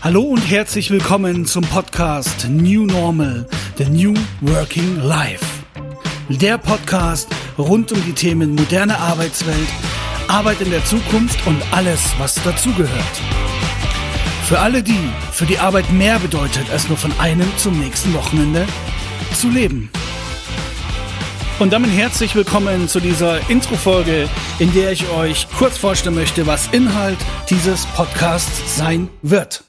Hallo und herzlich willkommen zum Podcast New Normal, The New Working Life. Der Podcast rund um die Themen moderne Arbeitswelt, Arbeit in der Zukunft und alles, was dazugehört. Für alle die, für die Arbeit mehr bedeutet, als nur von einem zum nächsten Wochenende zu leben. Und damit herzlich willkommen zu dieser Intro-Folge, in der ich euch kurz vorstellen möchte, was Inhalt dieses Podcasts sein wird.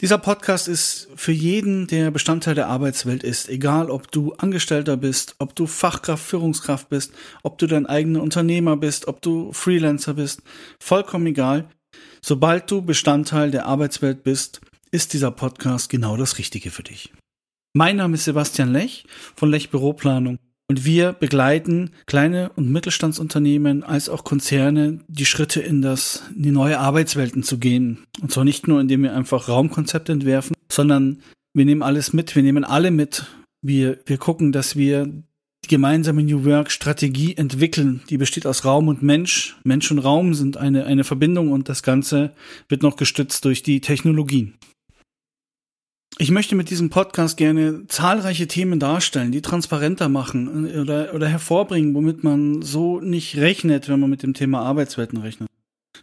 Dieser Podcast ist für jeden, der Bestandteil der Arbeitswelt ist, egal ob du Angestellter bist, ob du Fachkraft, Führungskraft bist, ob du dein eigener Unternehmer bist, ob du Freelancer bist, vollkommen egal. Sobald du Bestandteil der Arbeitswelt bist, ist dieser Podcast genau das Richtige für dich. Mein Name ist Sebastian Lech von Lech Büroplanung und wir begleiten kleine und Mittelstandsunternehmen als auch Konzerne, die Schritte in das, in die neue Arbeitswelten zu gehen. Und zwar nicht nur, indem wir einfach Raumkonzepte entwerfen, sondern wir nehmen alles mit, wir nehmen alle mit. Wir, wir gucken, dass wir die gemeinsame New Work Strategie entwickeln. Die besteht aus Raum und Mensch. Mensch und Raum sind eine, eine Verbindung und das Ganze wird noch gestützt durch die Technologien. Ich möchte mit diesem Podcast gerne zahlreiche Themen darstellen, die transparenter machen äh, oder, oder hervorbringen, womit man so nicht rechnet, wenn man mit dem Thema Arbeitswelten rechnet.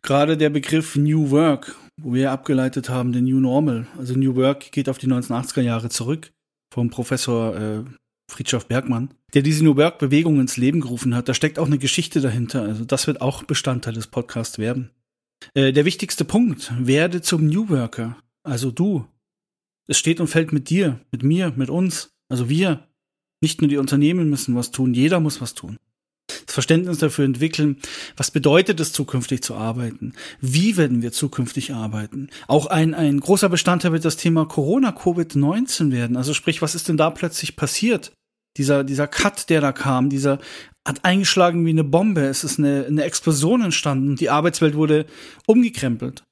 Gerade der Begriff New Work, wo wir abgeleitet haben, den New Normal. Also New Work geht auf die 1980er Jahre zurück vom Professor äh, Friedrich Bergmann, der diese New Work-Bewegung ins Leben gerufen hat. Da steckt auch eine Geschichte dahinter. Also das wird auch Bestandteil des Podcasts werden. Äh, der wichtigste Punkt, werde zum New Worker. Also du, es steht und fällt mit dir, mit mir, mit uns. Also wir. Nicht nur die Unternehmen müssen was tun, jeder muss was tun. Das Verständnis dafür entwickeln, was bedeutet es zukünftig zu arbeiten? Wie werden wir zukünftig arbeiten? Auch ein, ein großer Bestandteil wird das Thema Corona, Covid-19 werden. Also sprich, was ist denn da plötzlich passiert? Dieser, dieser Cut, der da kam, dieser hat eingeschlagen wie eine Bombe. Es ist eine, eine Explosion entstanden. Die Arbeitswelt wurde umgekrempelt.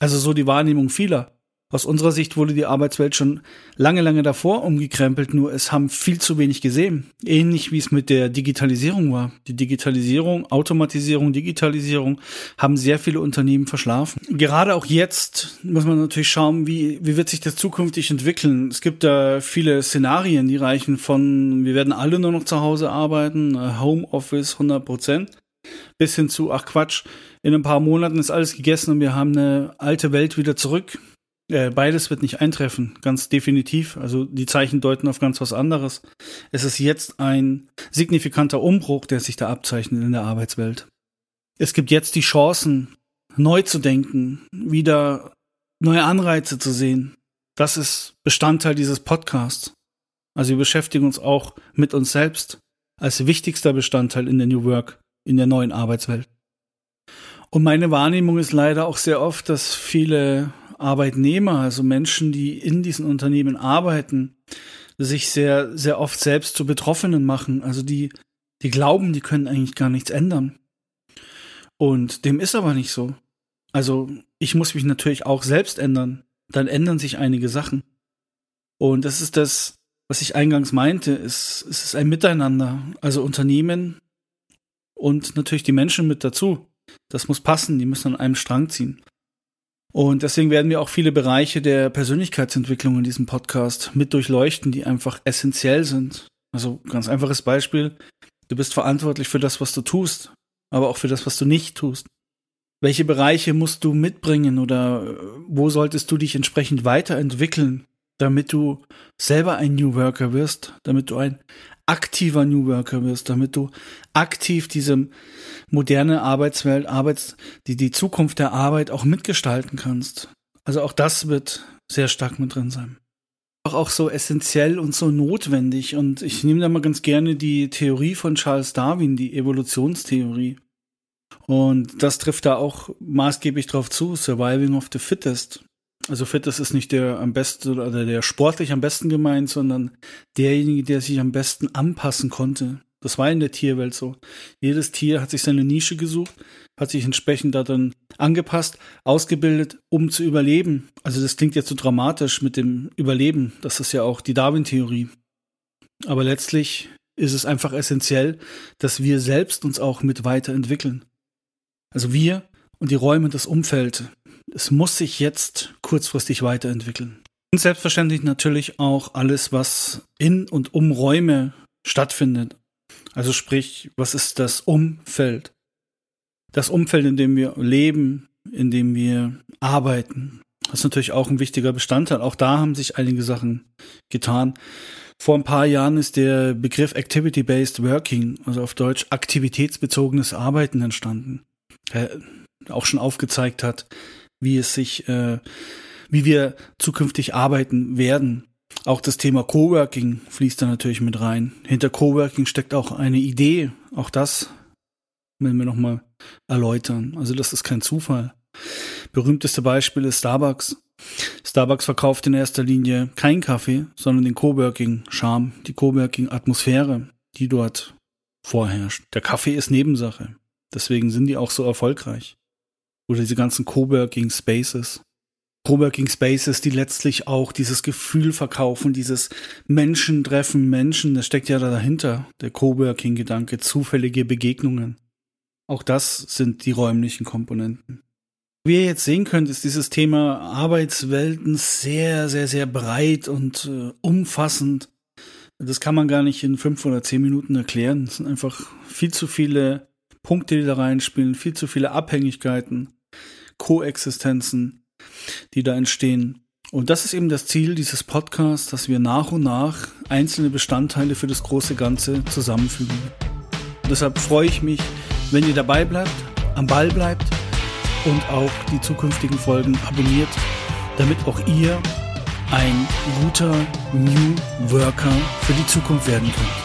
Also so die Wahrnehmung vieler. Aus unserer Sicht wurde die Arbeitswelt schon lange, lange davor umgekrempelt, nur es haben viel zu wenig gesehen. Ähnlich wie es mit der Digitalisierung war. Die Digitalisierung, Automatisierung, Digitalisierung haben sehr viele Unternehmen verschlafen. Gerade auch jetzt muss man natürlich schauen, wie, wie wird sich das zukünftig entwickeln. Es gibt da viele Szenarien, die reichen von, wir werden alle nur noch zu Hause arbeiten, äh, Homeoffice 100 Prozent, bis hin zu, ach Quatsch, in ein paar Monaten ist alles gegessen und wir haben eine alte Welt wieder zurück äh, beides wird nicht eintreffen, ganz definitiv. Also die Zeichen deuten auf ganz was anderes. Es ist jetzt ein signifikanter Umbruch, der sich da abzeichnet in der Arbeitswelt. Es gibt jetzt die Chancen, neu zu denken, wieder neue Anreize zu sehen. Das ist Bestandteil dieses Podcasts. Also wir beschäftigen uns auch mit uns selbst als wichtigster Bestandteil in der New Work, in der neuen Arbeitswelt. Und meine Wahrnehmung ist leider auch sehr oft, dass viele Arbeitnehmer, also Menschen, die in diesen Unternehmen arbeiten, sich sehr, sehr oft selbst zu Betroffenen machen. Also die, die glauben, die können eigentlich gar nichts ändern. Und dem ist aber nicht so. Also ich muss mich natürlich auch selbst ändern. Dann ändern sich einige Sachen. Und das ist das, was ich eingangs meinte. Es, es ist ein Miteinander. Also Unternehmen und natürlich die Menschen mit dazu. Das muss passen. Die müssen an einem Strang ziehen. Und deswegen werden wir auch viele Bereiche der Persönlichkeitsentwicklung in diesem Podcast mit durchleuchten, die einfach essentiell sind. Also ganz einfaches Beispiel. Du bist verantwortlich für das, was du tust, aber auch für das, was du nicht tust. Welche Bereiche musst du mitbringen oder äh, wo solltest du dich entsprechend weiterentwickeln, damit du selber ein New Worker wirst, damit du ein aktiver New Worker wirst, damit du aktiv diese moderne Arbeitswelt, Arbeits, die, die Zukunft der Arbeit auch mitgestalten kannst. Also auch das wird sehr stark mit drin sein. Auch, auch so essentiell und so notwendig. Und ich nehme da mal ganz gerne die Theorie von Charles Darwin, die Evolutionstheorie. Und das trifft da auch maßgeblich drauf zu, Surviving of the Fittest. Also Fitness ist nicht der am besten oder der sportlich am besten gemeint, sondern derjenige, der sich am besten anpassen konnte. Das war in der Tierwelt so. Jedes Tier hat sich seine Nische gesucht, hat sich entsprechend da dann angepasst, ausgebildet, um zu überleben. Also das klingt jetzt so dramatisch mit dem Überleben. Das ist ja auch die Darwin-Theorie. Aber letztlich ist es einfach essentiell, dass wir selbst uns auch mit weiterentwickeln. Also wir und die Räume das Umfeld es muss sich jetzt kurzfristig weiterentwickeln. Und selbstverständlich natürlich auch alles, was in und um Räume stattfindet. Also sprich, was ist das Umfeld? Das Umfeld, in dem wir leben, in dem wir arbeiten. Das ist natürlich auch ein wichtiger Bestandteil. Auch da haben sich einige Sachen getan. Vor ein paar Jahren ist der Begriff Activity-Based Working, also auf Deutsch aktivitätsbezogenes Arbeiten entstanden. Der auch schon aufgezeigt hat, wie es sich, äh, wie wir zukünftig arbeiten werden. Auch das Thema Coworking fließt da natürlich mit rein. Hinter Coworking steckt auch eine Idee. Auch das werden wir nochmal erläutern. Also das ist kein Zufall. Berühmteste Beispiel ist Starbucks. Starbucks verkauft in erster Linie kein Kaffee, sondern den Coworking-Charme, die Coworking-Atmosphäre, die dort vorherrscht. Der Kaffee ist Nebensache. Deswegen sind die auch so erfolgreich. Oder diese ganzen Coworking-Spaces. Coworking Spaces, die letztlich auch dieses Gefühl verkaufen, dieses Menschen treffen Menschen, das steckt ja da dahinter, der Coworking-Gedanke, zufällige Begegnungen. Auch das sind die räumlichen Komponenten. Wie ihr jetzt sehen könnt, ist dieses Thema Arbeitswelten sehr, sehr, sehr breit und äh, umfassend. Das kann man gar nicht in fünf oder zehn Minuten erklären. Es sind einfach viel zu viele Punkte, die da reinspielen, viel zu viele Abhängigkeiten, Koexistenzen die da entstehen. Und das ist eben das Ziel dieses Podcasts, dass wir nach und nach einzelne Bestandteile für das große Ganze zusammenfügen. Und deshalb freue ich mich, wenn ihr dabei bleibt, am Ball bleibt und auch die zukünftigen Folgen abonniert, damit auch ihr ein guter New Worker für die Zukunft werden könnt.